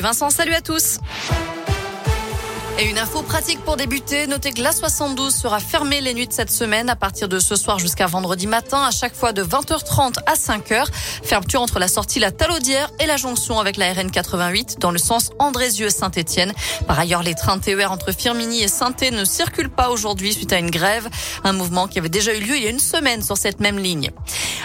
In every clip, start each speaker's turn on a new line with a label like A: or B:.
A: Vincent, salut à tous. Et une info pratique pour débuter. Notez que la 72 sera fermée les nuits de cette semaine à partir de ce soir jusqu'à vendredi matin, à chaque fois de 20h30 à 5h. Fermeture entre la sortie La Talaudière et la jonction avec la RN 88 dans le sens Andrézieux-Saint-Etienne. Par ailleurs, les trains TER entre Firminy et saint ne circulent pas aujourd'hui suite à une grève. Un mouvement qui avait déjà eu lieu il y a une semaine sur cette même ligne.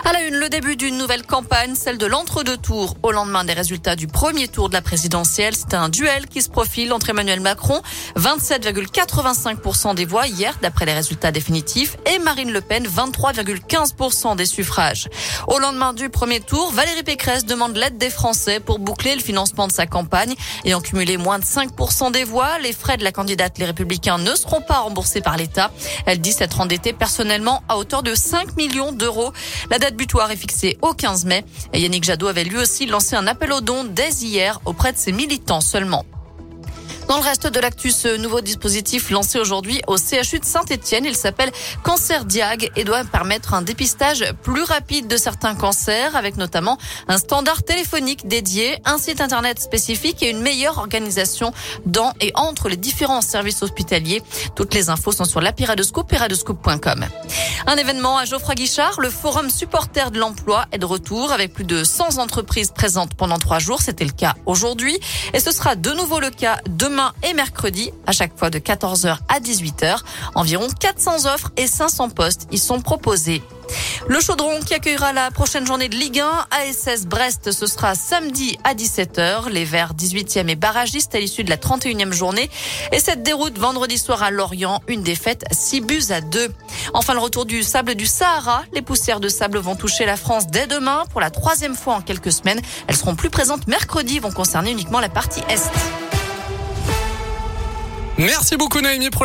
A: À la une, le début d'une nouvelle campagne, celle de l'entre-deux tours. Au lendemain des résultats du premier tour de la présidentielle, c'est un duel qui se profile entre Emmanuel Macron, 27,85% des voix hier, d'après les résultats définitifs, et Marine Le Pen, 23,15% des suffrages. Au lendemain du premier tour, Valérie Pécresse demande l'aide des Français pour boucler le financement de sa campagne en cumuler moins de 5% des voix. Les frais de la candidate Les Républicains ne seront pas remboursés par l'État. Elle dit s'être endettée personnellement à hauteur de 5 millions d'euros. Date butoir est fixée au 15 mai. Et Yannick Jadot avait lui aussi lancé un appel aux dons dès hier auprès de ses militants seulement. Dans le reste de l'actu, ce nouveau dispositif lancé aujourd'hui au CHU de Saint-Etienne, il s'appelle Cancer Diag et doit permettre un dépistage plus rapide de certains cancers avec notamment un standard téléphonique dédié, un site internet spécifique et une meilleure organisation dans et entre les différents services hospitaliers. Toutes les infos sont sur lapiradoscope et Un événement à Geoffroy Guichard, le forum supporter de l'emploi est de retour avec plus de 100 entreprises présentes pendant trois jours. C'était le cas aujourd'hui et ce sera de nouveau le cas demain demain et mercredi, à chaque fois de 14h à 18h. Environ 400 offres et 500 postes y sont proposés. Le Chaudron qui accueillera la prochaine journée de Ligue 1, ASS Brest, ce sera samedi à 17h. Les Verts 18e et barragistes à l'issue de la 31e journée. Et cette déroute vendredi soir à Lorient, une défaite 6 buts à 2. Enfin, le retour du sable du Sahara. Les poussières de sable vont toucher la France dès demain pour la troisième fois en quelques semaines. Elles seront plus présentes mercredi, vont concerner uniquement la partie Est.
B: Merci beaucoup Naomi.